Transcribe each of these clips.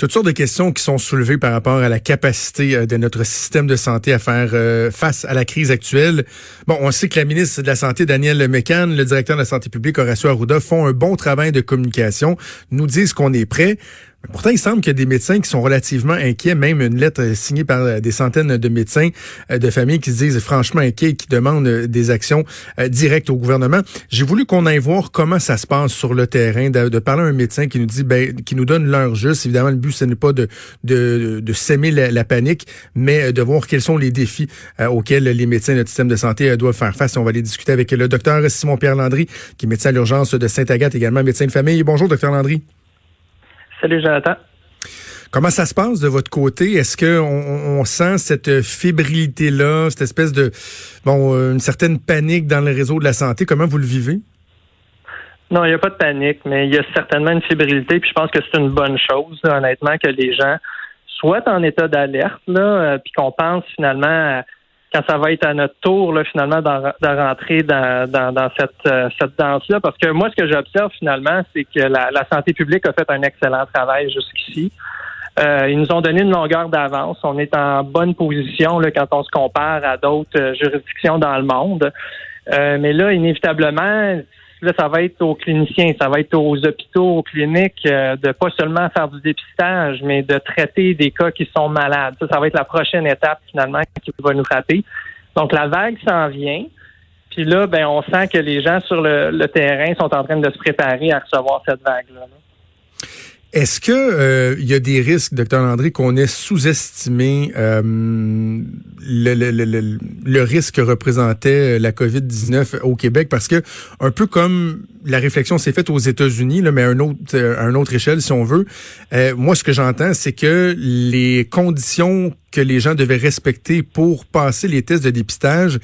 Toutes sortes de questions qui sont soulevées par rapport à la capacité euh, de notre système de santé à faire euh, face à la crise actuelle. Bon, on sait que la ministre de la Santé, Danielle Mécan, le directeur de la santé publique, Horacio Arruda, font un bon travail de communication, nous disent qu'on est prêt. Pourtant, il semble qu'il y a des médecins qui sont relativement inquiets, même une lettre signée par euh, des centaines de médecins euh, de famille qui se disent franchement inquiets et qui demandent euh, des actions directes au gouvernement. J'ai voulu qu'on aille voir comment ça se passe sur le terrain, de, parler à un médecin qui nous dit, ben, qui nous donne l'heure juste. Évidemment, le but, ce n'est pas de, de, de s'aimer la, panique, mais de voir quels sont les défis auxquels les médecins de notre système de santé doivent faire face. On va aller discuter avec le docteur Simon-Pierre Landry, qui est médecin à l'urgence de Sainte-Agathe, également médecin de famille. Bonjour, docteur Landry. Salut Jonathan. Comment ça se passe de votre côté? Est-ce qu'on on sent cette fébrilité-là, cette espèce de, bon, euh, une certaine panique dans le réseau de la santé? Comment vous le vivez? Non, il n'y a pas de panique, mais il y a certainement une fébrilité, puis je pense que c'est une bonne chose, honnêtement, que les gens soient en état d'alerte, là, euh, puis qu'on pense finalement quand ça va être à notre tour, là, finalement, de rentrer dans, dans, cette, euh, cette danse-là. Parce que moi, ce que j'observe finalement, c'est que la, santé publique a fait un excellent travail jusqu'ici. Euh, ils nous ont donné une longueur d'avance. On est en bonne position là, quand on se compare à d'autres euh, juridictions dans le monde. mais là, inévitablement, là, ça va être aux cliniciens, ça va être aux hôpitaux, aux cliniques, euh, de pas seulement faire du dépistage, mais de traiter des cas qui sont malades. Ça, ça va être la prochaine étape finalement qui va nous frapper. Donc la vague s'en vient. Puis là, ben, on sent que les gens sur le, le terrain sont en train de se préparer à recevoir cette vague-là. là est-ce que euh, il y a des risques, docteur Landry, qu'on ait sous-estimé euh, le, risque que représentait euh, la COVID-19 au Québec? Parce que un peu comme la réflexion s'est faite aux États-Unis, mais à, un autre, à une autre échelle, si on veut, moi, ce que j'entends, c'est que les conditions que les gens devaient respecter pour passer les tests de dépistage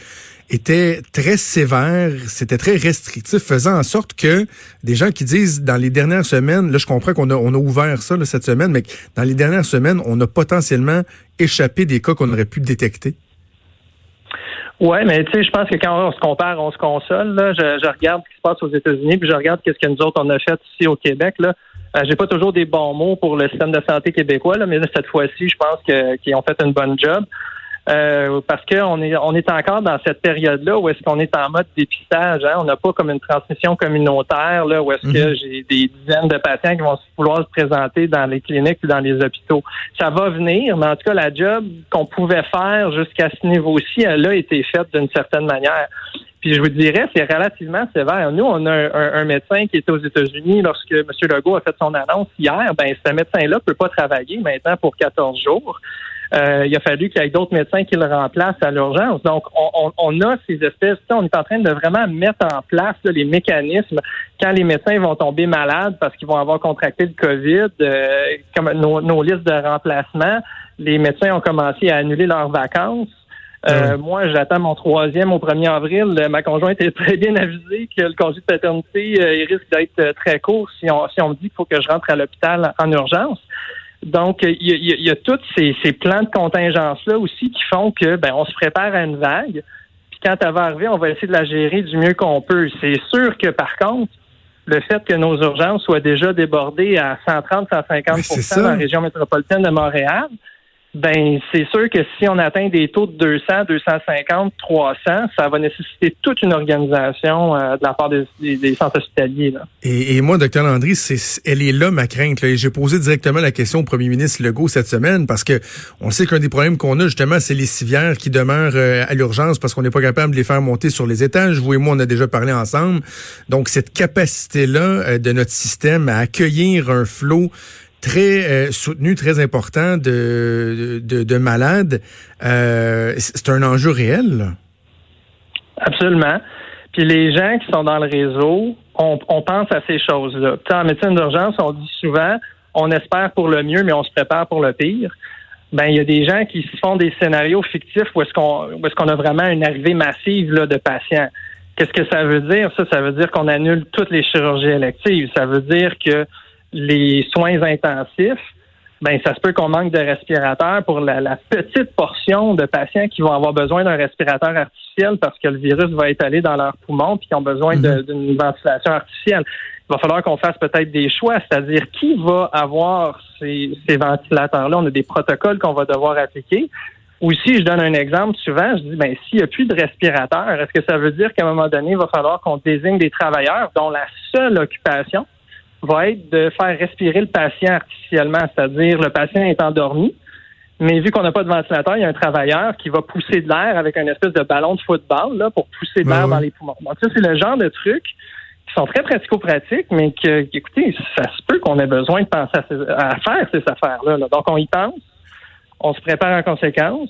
était très sévère, c'était très restrictif, faisant en sorte que des gens qui disent dans les dernières semaines, là je comprends qu'on a, ouvert ça cette semaine, mais dans les dernières semaines, on a potentiellement échappé des cas qu'on aurait pu détecter. Oui, mais tu sais, je pense que quand on se compare, on se console. Je, regarde ce qui se passe aux États-Unis, puis je regarde qu'est-ce que nous autres on a fait ici au Québec. Là. Euh, j'ai pas toujours des bons mots pour le système de santé québécois, là, mais cette fois-ci, je pense qu'ils ont fait une bonne job. Euh, parce qu'on est on est encore dans cette période-là où est-ce qu'on est en mode dépistage. Hein? On n'a pas comme une transmission communautaire là où est-ce que mhm. j'ai des dizaines de patients qui vont vouloir se présenter dans les cliniques ou dans les hôpitaux. Ça va venir, mais en tout cas la job qu'on pouvait faire jusqu'à ce niveau-ci, elle a été faite d'une certaine manière. Puis je vous dirais, c'est relativement sévère. Nous, on a un, médecin qui était aux États-Unis lorsque M. Legault a fait son annonce hier. Ben, ce médecin-là peut pas travailler maintenant pour 14 jours. Euh, il a fallu qu'il y ait d'autres médecins qui le remplacent à l'urgence. Donc, on, a ces espèces, on est en train de vraiment mettre en place les mécanismes quand les médecins vont tomber malades parce qu'ils vont avoir contracté le COVID, euh, comme nos, listes de remplacement, les médecins ont commencé à annuler leurs vacances. Euh, ah moi, j'attends mon troisième au 1er avril. Ma conjointe est très bien avisée que le congé de paternité risque d'être très court si on, si on me dit qu'il faut que je rentre à l'hôpital en urgence. Donc, il y, a, tous ces, plans de contingence-là aussi qui font que ben, on se prépare à une vague. Puis quand elle va arriver, on va essayer de la gérer du mieux qu'on peut. C'est sûr que par contre, le fait que nos urgences soient déjà débordées à 130-150% dans la région métropolitaine de Montréal, ben c'est sûr que si on atteint des taux de 200, 250, 300, ça va nécessiter toute une organisation euh, de la part des, centres hospitaliers. Là. Et, moi, docteur Landry, c'est, elle est là ma crainte. Là. Et j'ai posé directement la question au premier ministre Legault cette semaine parce que on sait qu'un des problèmes qu'on a justement, c'est les civières qui demeurent euh, à l'urgence parce qu'on n'est pas capable de les faire monter sur les étages. Vous et moi, on a déjà parlé ensemble. Donc cette capacité-là euh, de notre système à accueillir un flot très euh, soutenu, très important de, de, malades. Euh, c'est un enjeu réel. Absolument. Puis les gens qui sont dans le réseau, on, pense à ces choses-là. En médecine d'urgence, on dit souvent, on espère pour le mieux, mais on se prépare pour le pire. Ben, il y a des gens qui font des scénarios fictifs où est-ce qu'on est-ce qu'on a vraiment une arrivée massive là, de patients. Qu'est-ce que ça veut dire? Ça, ça veut dire qu'on annule toutes les chirurgies électives. Ça veut dire que les soins intensifs, ben ça se peut qu'on manque de respirateurs pour la, petite portion de patients qui vont avoir besoin d'un respirateur artificiel parce que le virus va être allé dans leurs poumons puis qui ont besoin mhm. d'une ventilation artificielle. Il va falloir qu'on fasse peut-être des choix, c'est-à-dire qui va avoir ces, ces ventilateurs-là. On a des protocoles qu'on va devoir appliquer. Ou si je donne un exemple, souvent, je dis, ben, s'il n'y a plus de respirateurs, est-ce que ça veut dire qu'à un moment donné, il va falloir qu'on désigne des travailleurs dont la seule occupation va être de faire respirer le patient artificiellement, c'est-à-dire le patient est endormi, mais vu qu'on n'a pas de ventilateur, il y a un travailleur qui va pousser de l'air avec un espèce de ballon de football là, pour pousser de l'air dans les poumons. Donc ça, c'est le genre de trucs qui sont très pratico-pratiques, mais que, écoutez, ça se peut qu'on ait besoin de penser à, faire ces affaires-là. Donc on y pense, on se prépare en conséquence,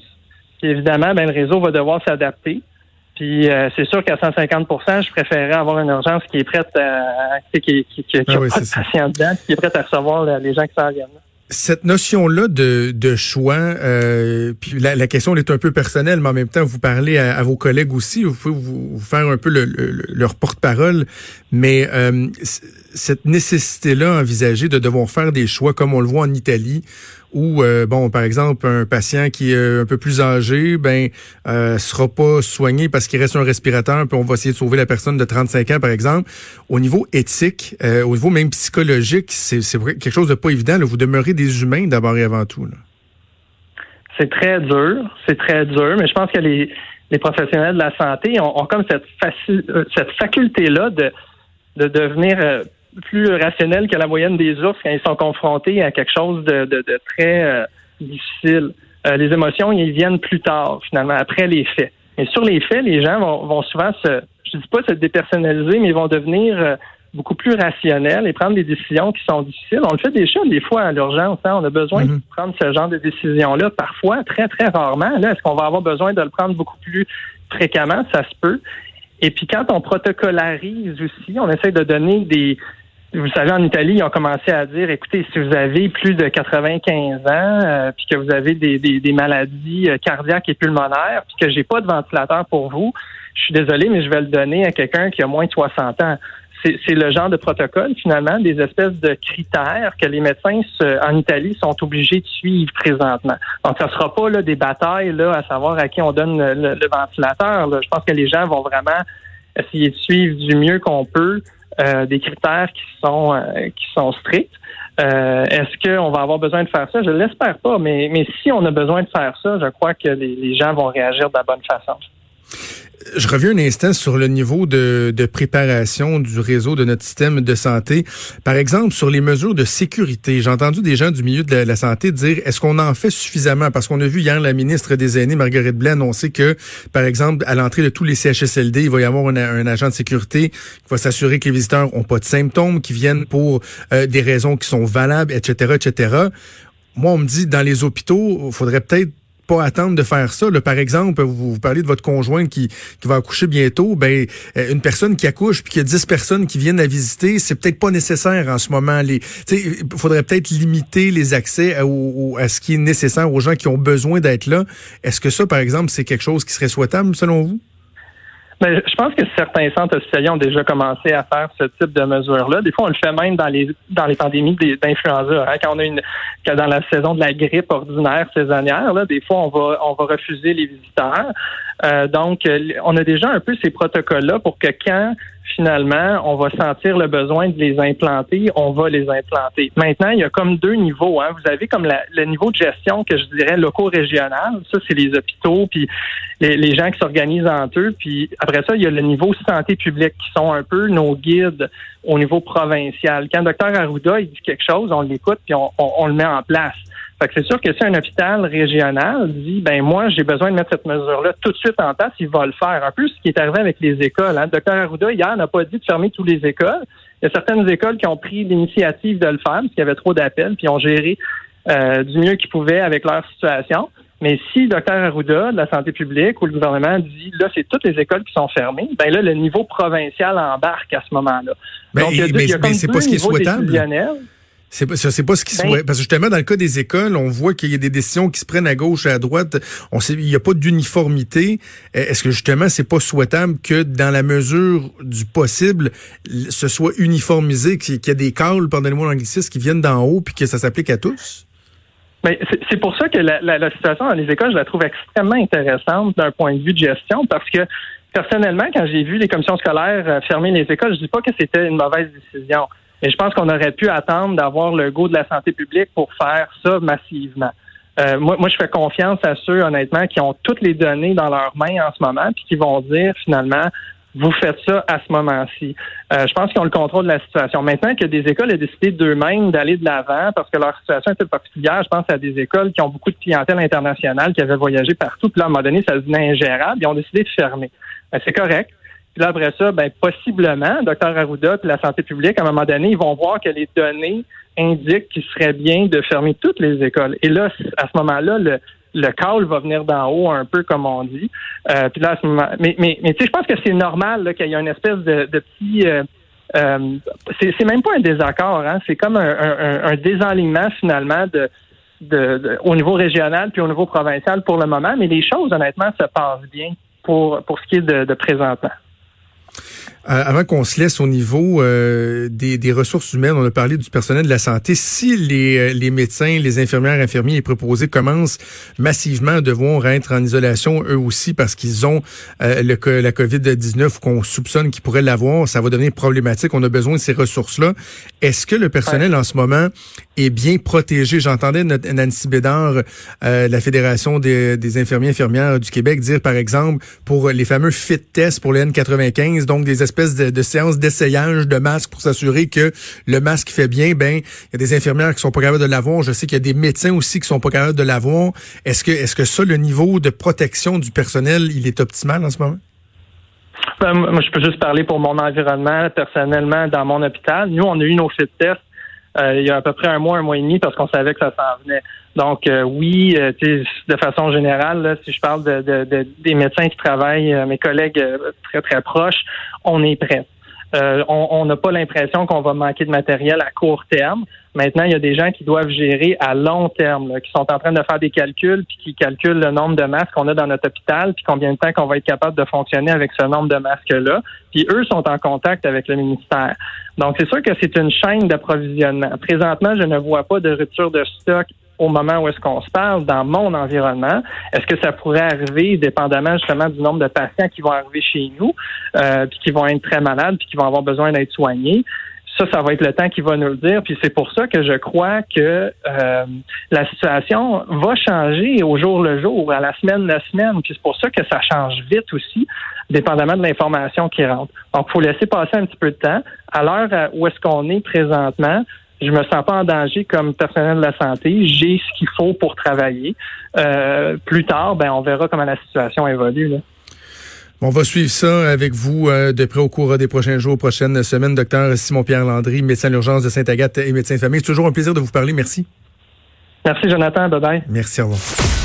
puis évidemment, ben, le réseau va devoir s'adapter. Puis euh, c'est sûr qu'à 150% je préférerais avoir une urgence qui est prête à qui, qui, qui, ah pas de patient dedans, qui est prête à recevoir les gens qui s'en viennent. Cette notion-là de, de choix, euh, puis la, la, question est un peu personnelle, mais en même temps, vous parlez à, vos collègues aussi, vous pouvez vous, faire un peu le, leur porte-parole, mais euh, cette nécessité-là envisagée de devoir faire des choix comme on le voit en Italie, où euh, bon, par exemple, un patient qui est un peu plus âgé, ben euh, sera pas soigné parce qu'il reste un respirateur, puis on va essayer de sauver la personne de 35 ans, par exemple. Au niveau éthique, euh, au niveau même psychologique, c'est quelque chose de pas évident. Vous demeurez des humains d'abord et avant tout. C'est très dur, c'est très dur, mais je pense que les, professionnels de la santé ont, comme cette, euh, cette faculté-là de devenir plus rationnel que la moyenne des ours quand ils sont confrontés à quelque chose de, de, très euh, difficile. Euh, les émotions, ils viennent plus tard, finalement, après les faits. Et sur les faits, les gens vont, vont souvent se, je dis pas se dépersonnaliser, mais ils vont devenir euh, beaucoup plus rationnels et prendre des décisions qui sont difficiles. On le fait déjà des fois à l'urgence. Hein? On a besoin de mhm. prendre ce genre de décision-là, parfois, très, très rarement. Là, est-ce qu'on va avoir besoin de le prendre beaucoup plus fréquemment? Ça se peut. Et puis quand on protocolarise aussi, on essaie de donner des, vous savez, en Italie, ils ont commencé à dire, écoutez, si vous avez plus de 95 ans, euh, puis que vous avez des, des, maladies euh, cardiaques et pulmonaires, puis que j'ai pas de ventilateur pour vous, je suis désolé, mais je vais le donner à quelqu'un qui a moins de 60 ans. C'est le genre de protocole, finalement, des espèces de critères que les médecins en Italie sont obligés de suivre présentement. Donc, ça sera pas là, des batailles là, à savoir à qui on donne le, ventilateur. Je pense que les gens vont vraiment essayer de suivre du mieux qu'on peut euh, des critères qui sont euh, qui sont stricts. Euh, est-ce qu'on va avoir besoin de faire ça? Je l'espère pas, mais, mais si on a besoin de faire ça, je crois que les gens vont réagir de la bonne façon. Je reviens un instant sur le niveau de, préparation du réseau de notre système de santé. Par exemple, sur les mesures de sécurité, j'ai entendu des gens du milieu de la, santé dire est-ce qu'on en fait suffisamment? Parce qu'on a vu hier la ministre des Aînés, Marguerite Blais, annoncer que, par exemple, à l'entrée de tous les CHSLD, il va y avoir un, agent de sécurité qui va s'assurer que les visiteurs ont pas de symptômes, qui viennent pour euh, des raisons qui sont valables, etc., etc. Moi, on me dit, dans les hôpitaux, il faudrait peut-être pas attendre de faire ça. par exemple, vous, parlez de votre conjoint qui, qui va accoucher bientôt. Ben, euh, une personne qui accouche puis qu'il y a 10 personnes qui viennent la visiter, c'est peut-être pas nécessaire en ce moment. Il faudrait peut-être limiter les accès à, à, ce qui est nécessaire aux gens qui ont besoin d'être là. Est-ce que ça, par exemple, c'est quelque chose qui serait souhaitable selon vous? Ben, je pense que certains centres hospitaliers ont déjà commencé à faire ce type de mesures-là. Des fois, on le fait même dans les dans les pandémies d'influenza. Hein, quand on a une dans la saison de la grippe ordinaire saisonnière, là, des fois, on va on va refuser les visiteurs. Euh, donc, on a déjà un peu ces protocoles-là pour que quand finalement on va sentir le besoin de les implanter, on va les implanter. Maintenant, il y a comme deux niveaux. Hein. Vous avez comme le niveau de gestion que je dirais locaux-régional. Ça, c'est les hôpitaux, puis les, gens qui s'organisent entre eux. Puis après ça, il y a le niveau santé publique qui sont un peu nos guides au niveau provincial. Quand le docteur Arruda il dit quelque chose, on l'écoute puis on, on, le met en place. Fait que c'est sûr que si un hôpital régional dit ben moi j'ai besoin de mettre cette mesure-là tout de suite en place, il va le faire. Un peu ce qui est arrivé avec les écoles. Hein. Le docteur Arruda hier n'a pas dit de fermer toutes les écoles. Il y a certaines écoles qui ont pris l'initiative de le faire parce qu'il y avait trop d'appels puis ont géré euh, du mieux qu'ils pouvaient avec leur situation. Mais si le docteur Arruda de la santé publique ou le gouvernement dit là, c'est toutes les écoles qui sont fermées, ben là, le niveau provincial embarque à ce moment-là. Ben, Donc, il y a, mais, c'est pas ce qui est souhaitable. C'est pas, c'est pas ce qui se Ben- Parce que justement, dans le cas des écoles, on voit qu'il y a des décisions qui se prennent à gauche et à droite. On sait, il n'y a pas d'uniformité. Euh, Est-ce que justement, c'est pas souhaitable que dans la mesure du possible, ce soit uniformisé, qu'il y ait des calls, pardonnez-moi l'anglicisme, qui viennent d'en haut puis que ça s'applique à tous? Mais c'est- pour ça que la, la- la situation dans les écoles, je la trouve extrêmement intéressante d'un point de vue de gestion, parce que personnellement, quand j'ai vu les commissions scolaires euh, fermer les écoles, je dis pas que c'était une mauvaise décision. Mais je pense qu'on aurait pu attendre d'avoir le goût de la santé publique pour faire ça massivement. Euh, moi, moi, je fais confiance à ceux, honnêtement, qui ont toutes les données dans leurs mains en ce moment, puis qui vont dire finalement, vous faites ça à ce moment-ci. Euh, je pense qu'ils ont le contrôle de la situation. Maintenant que des écoles ont décidé d'eux-mêmes d'aller de l'avant parce que leur situation était particulière, je pense à des écoles qui ont beaucoup de clientèle internationale, qui avaient voyagé partout, puis là, à un moment donné, ça devenait ingérable, ils ont décidé de fermer. Ben, c'est correct. Puis là, après ça, ben, possiblement, Dr Arruda puis la santé publique, à un moment donné, ils vont voir que les données indiquent qu'il serait bien de fermer toutes les écoles. Et là, à ce moment-là, le, le call va venir d'en haut, un peu comme on dit. Euh, puis là, mais, mais, mais tu sais, je pense que c'est normal qu'il y ait une espèce de, de petit. Euh, euh, c'est même pas un désaccord, hein, c'est comme un, un, un désalignement finalement de, de, de- au niveau régional puis au niveau provincial pour le moment, mais les choses honnêtement se passent bien pour pour ce qui est de, de présentement. Euh, avant qu'on se laisse au niveau euh, des, des ressources humaines, on a parlé du personnel de la santé. Si les, euh, les médecins, les infirmières, infirmiers et préposés commencent massivement à devoir être en isolation eux aussi parce qu'ils ont euh, le, la COVID-19 ou qu'on soupçonne qu'ils pourraient l'avoir, ça va devenir problématique. On a besoin de ces ressources-là. Est-ce que le personnel en ce moment est bien protégé? J'entendais Nancy Bédard, euh, la Fédération des, des infirmiers infirmières du Québec, dire par exemple pour les fameux fit tests pour les N95, donc des espèces de, de séances d'essayage de masques pour s'assurer que le masque fait bien, ben il y a des infirmières qui sont pas capables de l'avoir. Je sais qu'il y a des médecins aussi qui sont pas capables de l'avoir. Est-ce que est-ce que ça, le niveau de protection du personnel, il est optimal en ce moment? Ben, moi, je peux juste parler pour mon environnement, personnellement, dans mon hôpital. Nous, on a eu nos fit tests il y a à peu près un mois, un mois et demi, parce qu'on savait que ça s'en venait. Donc, euh, oui, euh, de façon générale, là, si je parle de, de- de- des médecins qui travaillent, euh, mes collègues euh, très, très proches, on est prêts. Euh, on n'a pas l'impression qu'on va manquer de matériel à court terme. Maintenant, il y a des gens qui doivent gérer à long terme, là, qui sont en train de faire des calculs, puis qui calculent le nombre de masques qu'on a dans notre hôpital, puis combien de temps qu'on va être capable de fonctionner avec ce nombre de masques-là. Puis eux sont en contact avec le ministère. Donc, c'est sûr que c'est une chaîne d'approvisionnement. Présentement, je ne vois pas de rupture de stock au moment où est-ce qu'on se parle dans mon environnement. Est-ce que ça pourrait arriver dépendamment justement du nombre de patients qui vont arriver chez nous, euh, puis qui vont être très malades, puis qui vont avoir besoin d'être soignés? Ça, ça va être le temps qui va nous le dire. Puis c'est pour ça que je crois que euh, la situation va changer au jour le jour, à la semaine le semaine. Puis c'est pour ça que ça change vite aussi, dépendamment de l'information qui rentre. Donc, il faut laisser passer un petit peu de temps. À l'heure euh, où est-ce qu'on est présentement, je me sens pas en danger comme personnel de la santé. J'ai ce qu'il faut pour travailler. Euh, plus tard, ben on verra comment la situation évolue. Là. On va suivre ça avec vous euh, de près au cours des prochains jours, prochaines semaines. Docteur Simon-Pierre Landry, médecin d'urgence de Sainte-Agathe et médecin de famille. C'est toujours un plaisir de vous parler. Merci. Merci, Jonathan. Bye bye. Merci, au revoir.